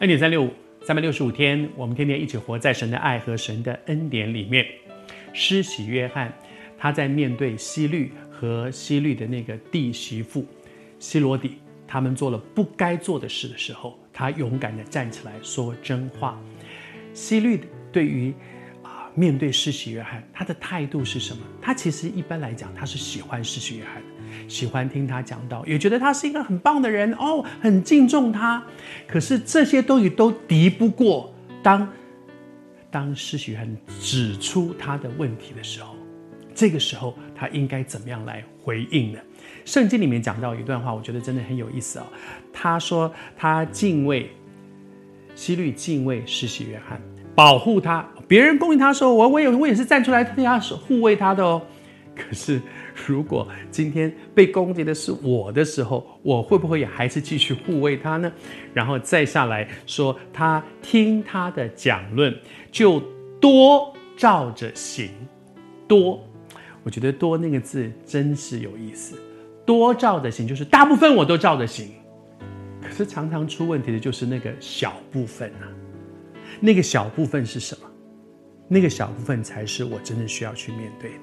恩典三六五，三百六十五天，我们天天一起活在神的爱和神的恩典里面。施洗约翰，他在面对希律和希律的那个弟媳妇希罗底，他们做了不该做的事的时候，他勇敢地站起来说真话。希律对于啊面对施洗约翰，他的态度是什么？他其实一般来讲，他是喜欢施洗约翰的。喜欢听他讲道，也觉得他是一个很棒的人哦，很敬重他。可是这些东西都敌不过当当施洗约翰指出他的问题的时候，这个时候他应该怎么样来回应呢？圣经里面讲到一段话，我觉得真的很有意思哦。他说他敬畏希律，敬畏施洗约翰，保护他。别人攻击他的时候，我我也我也是站出来替他护卫他的哦。可是，如果今天被攻击的是我的时候，我会不会也还是继续护卫他呢？然后再下来说，他听他的讲论，就多照着行。多，我觉得“多”那个字真是有意思。多照着行，就是大部分我都照着行。可是常常出问题的就是那个小部分啊。那个小部分是什么？那个小部分才是我真的需要去面对的。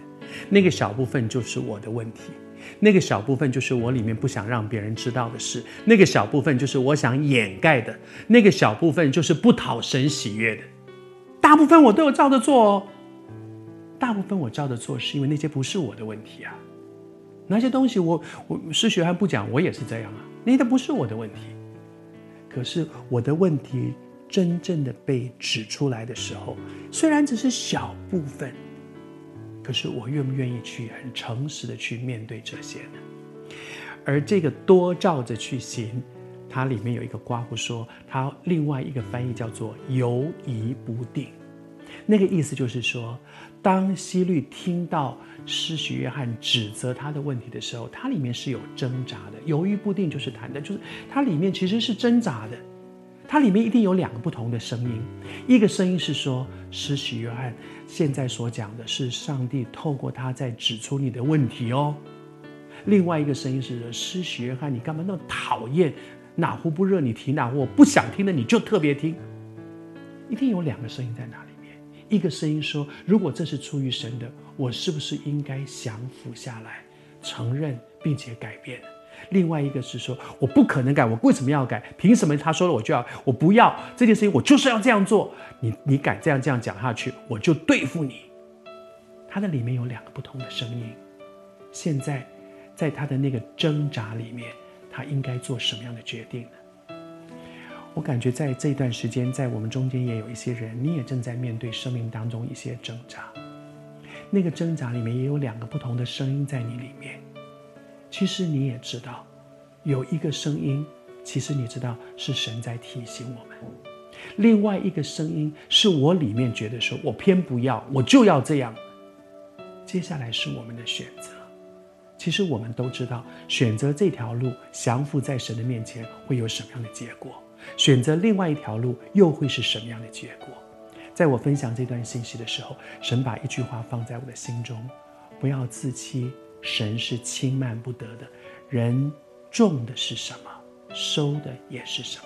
那个小部分就是我的问题，那个小部分就是我里面不想让别人知道的事，那个小部分就是我想掩盖的，那个小部分就是不讨神喜悦的。大部分我都有照着做哦，大部分我照着做是因为那些不是我的问题啊，那些东西我我施洗约翰不讲，我也是这样啊，那些都不是我的问题。可是我的问题真正的被指出来的时候，虽然只是小部分。可是我愿不愿意去很诚实的去面对这些呢？而这个多照着去行，它里面有一个括弧说，它另外一个翻译叫做犹疑不定。那个意思就是说，当希律听到施许约翰指责他的问题的时候，它里面是有挣扎的，犹豫不定就是谈的，就是它里面其实是挣扎的。它里面一定有两个不同的声音，一个声音是说，施洗约翰现在所讲的是上帝透过他在指出你的问题哦。另外一个声音是说，施洗约翰，你干嘛那么讨厌？哪壶不热你提哪壶，我不想听的你就特别听。一定有两个声音在那里面，一个声音说，如果这是出于神的，我是不是应该降服下来，承认并且改变？另外一个是说，我不可能改，我为什么要改？凭什么他说了我就要？我不要这件事情，我就是要这样做。你你敢这样这样讲下去，我就对付你。他的里面有两个不同的声音，现在在他的那个挣扎里面，他应该做什么样的决定呢？我感觉在这段时间，在我们中间也有一些人，你也正在面对生命当中一些挣扎。那个挣扎里面也有两个不同的声音在你里面。其实你也知道，有一个声音，其实你知道是神在提醒我们；另外一个声音是我里面觉得说，我偏不要，我就要这样。接下来是我们的选择。其实我们都知道，选择这条路，降服在神的面前会有什么样的结果；选择另外一条路，又会是什么样的结果？在我分享这段信息的时候，神把一句话放在我的心中：不要自欺。神是轻慢不得的，人种的是什么，收的也是什么。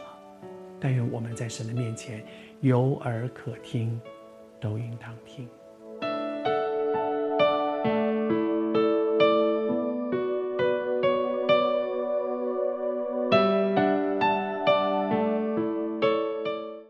但愿我们在神的面前有耳可听，都应当听。